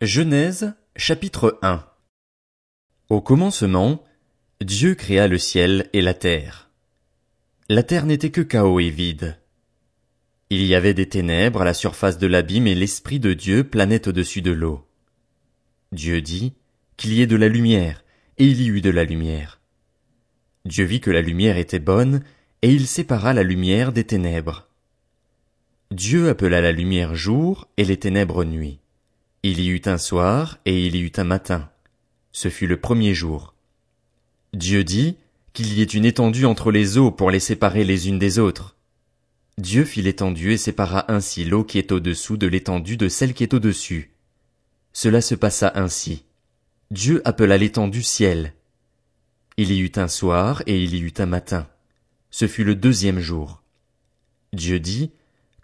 Genèse, chapitre 1 Au commencement, Dieu créa le ciel et la terre. La terre n'était que chaos et vide. Il y avait des ténèbres à la surface de l'abîme et l'Esprit de Dieu planait au-dessus de l'eau. Dieu dit qu'il y ait de la lumière, et il y eut de la lumière. Dieu vit que la lumière était bonne, et il sépara la lumière des ténèbres. Dieu appela la lumière jour et les ténèbres nuit. Il y eut un soir et il y eut un matin. Ce fut le premier jour. Dieu dit qu'il y ait une étendue entre les eaux pour les séparer les unes des autres. Dieu fit l'étendue et sépara ainsi l'eau qui est au-dessous de l'étendue de celle qui est au-dessus. Cela se passa ainsi. Dieu appela l'étendue ciel. Il y eut un soir et il y eut un matin. Ce fut le deuxième jour. Dieu dit,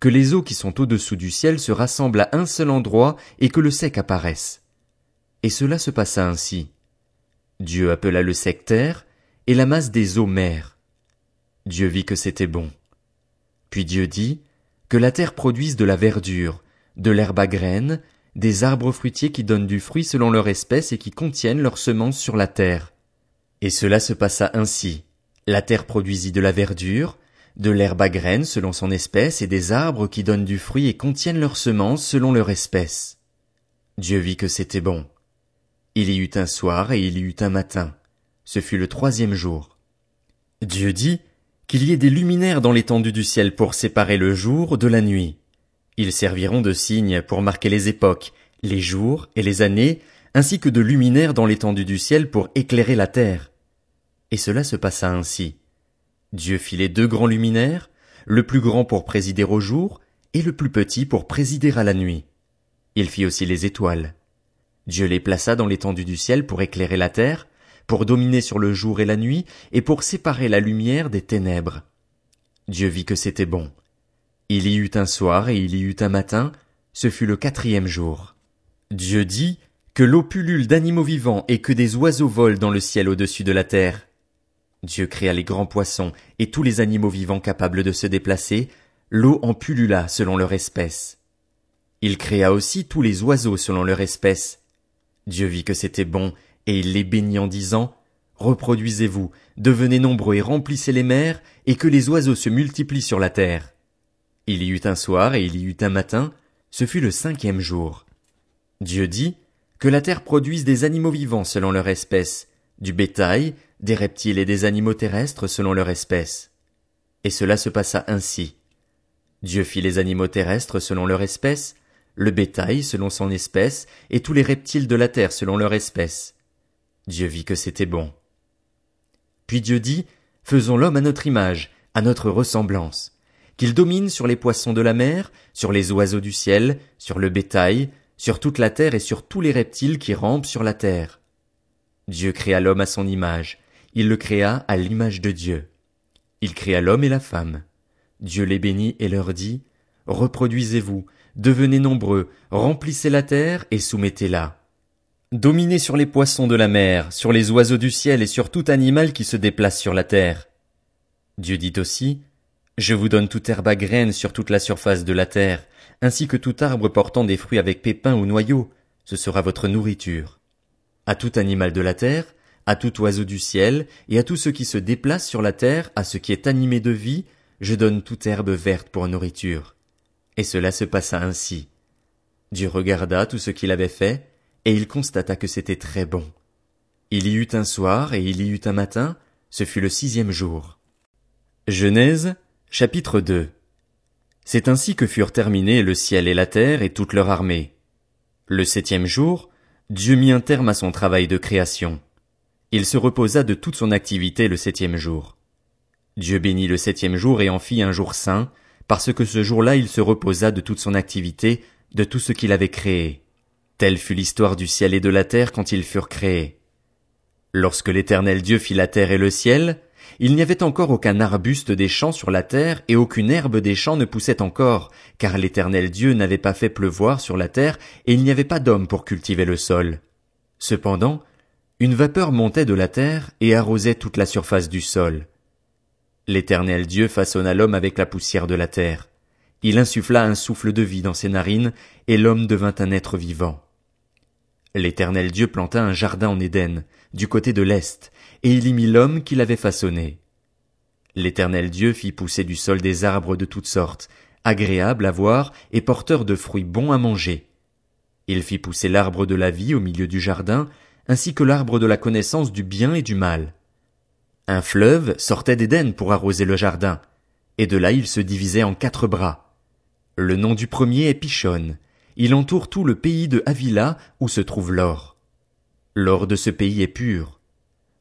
que les eaux qui sont au-dessous du ciel se rassemblent à un seul endroit et que le sec apparaisse. Et cela se passa ainsi. Dieu appela le sec terre et la masse des eaux mer. Dieu vit que c'était bon. Puis Dieu dit, que la terre produise de la verdure, de l'herbe à graines, des arbres fruitiers qui donnent du fruit selon leur espèce et qui contiennent leurs semences sur la terre. Et cela se passa ainsi. La terre produisit de la verdure, de l'herbe à graines selon son espèce et des arbres qui donnent du fruit et contiennent leurs semences selon leur espèce. Dieu vit que c'était bon. Il y eut un soir et il y eut un matin. Ce fut le troisième jour. Dieu dit qu'il y ait des luminaires dans l'étendue du ciel pour séparer le jour de la nuit. Ils serviront de signes pour marquer les époques, les jours et les années, ainsi que de luminaires dans l'étendue du ciel pour éclairer la terre. Et cela se passa ainsi. Dieu fit les deux grands luminaires, le plus grand pour présider au jour, et le plus petit pour présider à la nuit. Il fit aussi les étoiles. Dieu les plaça dans l'étendue du ciel pour éclairer la terre, pour dominer sur le jour et la nuit, et pour séparer la lumière des ténèbres. Dieu vit que c'était bon. Il y eut un soir et il y eut un matin, ce fut le quatrième jour. Dieu dit que l'eau pullule d'animaux vivants et que des oiseaux volent dans le ciel au-dessus de la terre. Dieu créa les grands poissons et tous les animaux vivants capables de se déplacer, l'eau en pullula selon leur espèce. Il créa aussi tous les oiseaux selon leur espèce. Dieu vit que c'était bon, et il les bénit en disant, Reproduisez-vous, devenez nombreux et remplissez les mers, et que les oiseaux se multiplient sur la terre. Il y eut un soir et il y eut un matin, ce fut le cinquième jour. Dieu dit, que la terre produise des animaux vivants selon leur espèce, du bétail, des reptiles et des animaux terrestres selon leur espèce. Et cela se passa ainsi. Dieu fit les animaux terrestres selon leur espèce, le bétail selon son espèce, et tous les reptiles de la terre selon leur espèce. Dieu vit que c'était bon. Puis Dieu dit, Faisons l'homme à notre image, à notre ressemblance, qu'il domine sur les poissons de la mer, sur les oiseaux du ciel, sur le bétail, sur toute la terre et sur tous les reptiles qui rampent sur la terre. Dieu créa l'homme à son image, il le créa à l'image de Dieu. Il créa l'homme et la femme. Dieu les bénit et leur dit, Reproduisez-vous, devenez nombreux, remplissez la terre et soumettez-la. Dominez sur les poissons de la mer, sur les oiseaux du ciel et sur tout animal qui se déplace sur la terre. Dieu dit aussi, Je vous donne toute herbe à graines sur toute la surface de la terre, ainsi que tout arbre portant des fruits avec pépins ou noyaux, ce sera votre nourriture à tout animal de la terre, à tout oiseau du ciel, et à tout ce qui se déplace sur la terre, à ce qui est animé de vie, je donne toute herbe verte pour nourriture. Et cela se passa ainsi. Dieu regarda tout ce qu'il avait fait, et il constata que c'était très bon. Il y eut un soir et il y eut un matin, ce fut le sixième jour. Genèse, chapitre 2 C'est ainsi que furent terminés le ciel et la terre et toute leur armée. Le septième jour, Dieu mit un terme à son travail de création. Il se reposa de toute son activité le septième jour. Dieu bénit le septième jour et en fit un jour saint, parce que ce jour-là il se reposa de toute son activité, de tout ce qu'il avait créé. Telle fut l'histoire du ciel et de la terre quand ils furent créés. Lorsque l'Éternel Dieu fit la terre et le ciel, il n'y avait encore aucun arbuste des champs sur la terre et aucune herbe des champs ne poussait encore, car l'Éternel Dieu n'avait pas fait pleuvoir sur la terre et il n'y avait pas d'homme pour cultiver le sol. Cependant, une vapeur montait de la terre et arrosait toute la surface du sol. L'Éternel Dieu façonna l'homme avec la poussière de la terre. Il insuffla un souffle de vie dans ses narines, et l'homme devint un être vivant. L'Éternel Dieu planta un jardin en Éden, du côté de l'Est, et il y mit l'homme qu'il avait façonné. L'Éternel Dieu fit pousser du sol des arbres de toutes sortes, agréables à voir et porteurs de fruits bons à manger. Il fit pousser l'arbre de la vie au milieu du jardin, ainsi que l'arbre de la connaissance du bien et du mal. Un fleuve sortait d'Éden pour arroser le jardin, et de là il se divisait en quatre bras. Le nom du premier est Pichon. Il entoure tout le pays de Havila où se trouve l'or. L'or de ce pays est pur.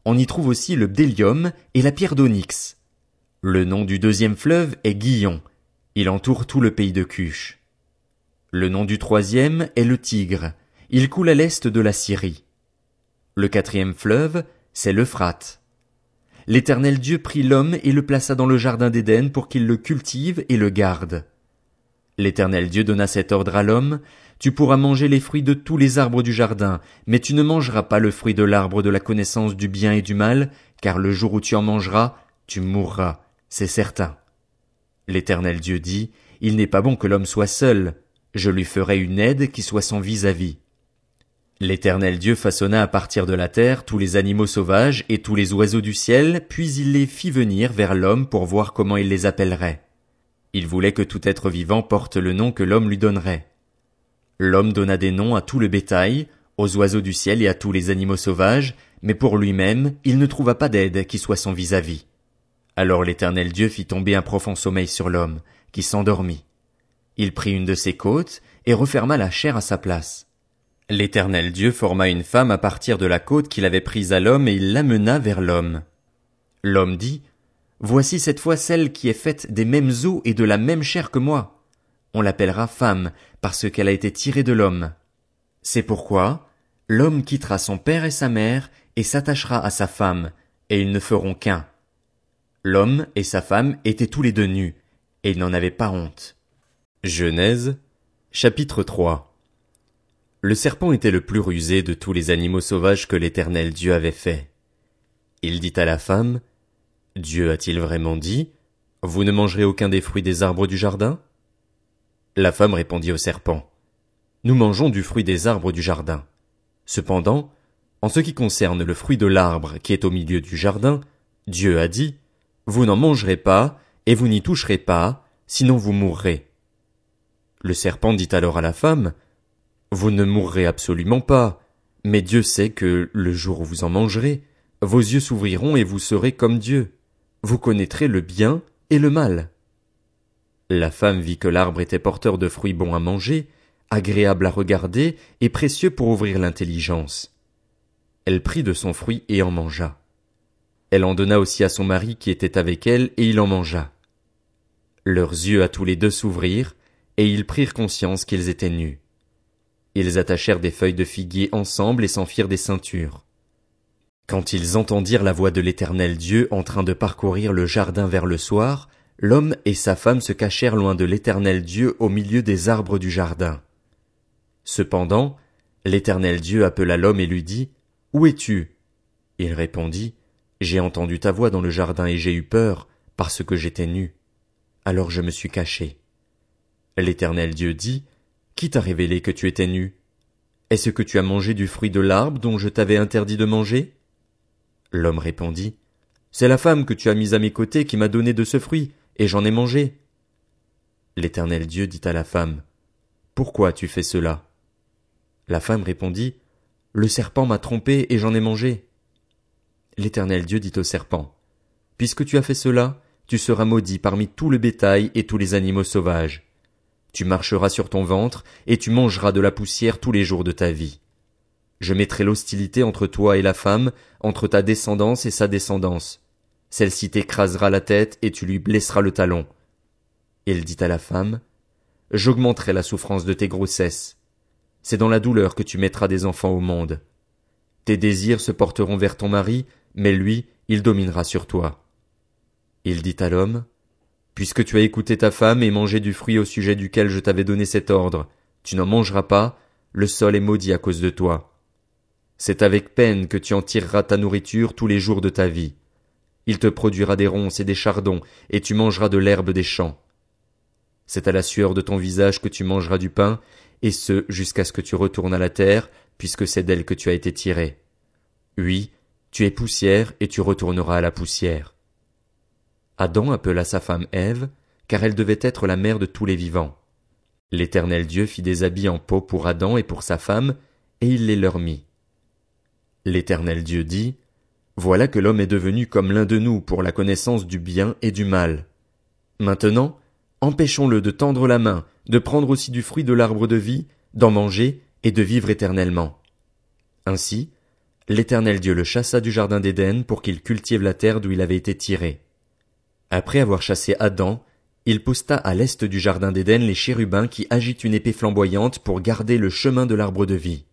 On y trouve aussi le bdélium et la pierre d'onyx. Le nom du deuxième fleuve est Guillon. Il entoure tout le pays de Cuche. Le nom du troisième est le Tigre. Il coule à l'est de la Syrie. Le quatrième fleuve, c'est l'Euphrate. L'éternel Dieu prit l'homme et le plaça dans le jardin d'Éden pour qu'il le cultive et le garde. L'éternel Dieu donna cet ordre à l'homme, tu pourras manger les fruits de tous les arbres du jardin, mais tu ne mangeras pas le fruit de l'arbre de la connaissance du bien et du mal, car le jour où tu en mangeras, tu mourras c'est certain. L'Éternel Dieu dit, Il n'est pas bon que l'homme soit seul, je lui ferai une aide qui soit son vis-à-vis. L'Éternel Dieu façonna à partir de la terre tous les animaux sauvages et tous les oiseaux du ciel, puis il les fit venir vers l'homme pour voir comment il les appellerait. Il voulait que tout être vivant porte le nom que l'homme lui donnerait. L'homme donna des noms à tout le bétail, aux oiseaux du ciel et à tous les animaux sauvages, mais pour lui-même, il ne trouva pas d'aide qui soit son vis-à-vis. Alors l'Éternel Dieu fit tomber un profond sommeil sur l'homme, qui s'endormit. Il prit une de ses côtes, et referma la chair à sa place. L'Éternel Dieu forma une femme à partir de la côte qu'il avait prise à l'homme, et il l'amena vers l'homme. L'homme dit, Voici cette fois celle qui est faite des mêmes os et de la même chair que moi. On l'appellera femme, parce qu'elle a été tirée de l'homme. C'est pourquoi, l'homme quittera son père et sa mère, et s'attachera à sa femme, et ils ne feront qu'un. L'homme et sa femme étaient tous les deux nus, et ils n'en avaient pas honte. Genèse, chapitre 3 Le serpent était le plus rusé de tous les animaux sauvages que l'éternel Dieu avait fait. Il dit à la femme, Dieu a-t-il vraiment dit, Vous ne mangerez aucun des fruits des arbres du jardin? La femme répondit au serpent, Nous mangeons du fruit des arbres du jardin. Cependant, en ce qui concerne le fruit de l'arbre qui est au milieu du jardin, Dieu a dit, vous n'en mangerez pas, et vous n'y toucherez pas, sinon vous mourrez. Le serpent dit alors à la femme, Vous ne mourrez absolument pas, mais Dieu sait que, le jour où vous en mangerez, vos yeux s'ouvriront et vous serez comme Dieu. Vous connaîtrez le bien et le mal. La femme vit que l'arbre était porteur de fruits bons à manger, agréable à regarder et précieux pour ouvrir l'intelligence. Elle prit de son fruit et en mangea. Elle en donna aussi à son mari qui était avec elle, et il en mangea. Leurs yeux à tous les deux s'ouvrirent, et ils prirent conscience qu'ils étaient nus. Ils attachèrent des feuilles de figuier ensemble et s'en firent des ceintures. Quand ils entendirent la voix de l'Éternel Dieu en train de parcourir le jardin vers le soir, l'homme et sa femme se cachèrent loin de l'Éternel Dieu au milieu des arbres du jardin. Cependant, l'Éternel Dieu appela l'homme et lui dit, Où es-tu? Il répondit, j'ai entendu ta voix dans le jardin et j'ai eu peur, parce que j'étais nu. Alors je me suis caché. L'Éternel Dieu dit, Qui t'a révélé que tu étais nu? Est-ce que tu as mangé du fruit de l'arbre dont je t'avais interdit de manger? L'homme répondit, C'est la femme que tu as mise à mes côtés qui m'a donné de ce fruit, et j'en ai mangé. L'Éternel Dieu dit à la femme, Pourquoi tu fais cela? La femme répondit, Le serpent m'a trompé et j'en ai mangé. L'Éternel Dieu dit au serpent, Puisque tu as fait cela, tu seras maudit parmi tout le bétail et tous les animaux sauvages. Tu marcheras sur ton ventre, et tu mangeras de la poussière tous les jours de ta vie. Je mettrai l'hostilité entre toi et la femme, entre ta descendance et sa descendance. Celle-ci t'écrasera la tête et tu lui blesseras le talon. Il dit à la femme, J'augmenterai la souffrance de tes grossesses. C'est dans la douleur que tu mettras des enfants au monde. Tes désirs se porteront vers ton mari, mais lui, il dominera sur toi. Il dit à l'homme, Puisque tu as écouté ta femme et mangé du fruit au sujet duquel je t'avais donné cet ordre, tu n'en mangeras pas, le sol est maudit à cause de toi. C'est avec peine que tu en tireras ta nourriture tous les jours de ta vie. Il te produira des ronces et des chardons, et tu mangeras de l'herbe des champs. C'est à la sueur de ton visage que tu mangeras du pain, et ce jusqu'à ce que tu retournes à la terre, puisque c'est d'elle que tu as été tiré. Oui, tu es poussière et tu retourneras à la poussière. Adam appela sa femme Ève, car elle devait être la mère de tous les vivants. L'Éternel Dieu fit des habits en peau pour Adam et pour sa femme, et il les leur mit. L'Éternel Dieu dit, Voilà que l'homme est devenu comme l'un de nous pour la connaissance du bien et du mal. Maintenant, empêchons-le de tendre la main, de prendre aussi du fruit de l'arbre de vie, d'en manger et de vivre éternellement. Ainsi, l'Éternel Dieu le chassa du jardin d'Éden pour qu'il cultive la terre d'où il avait été tiré. Après avoir chassé Adam, il posta à l'est du jardin d'Éden les chérubins qui agitent une épée flamboyante pour garder le chemin de l'arbre de vie.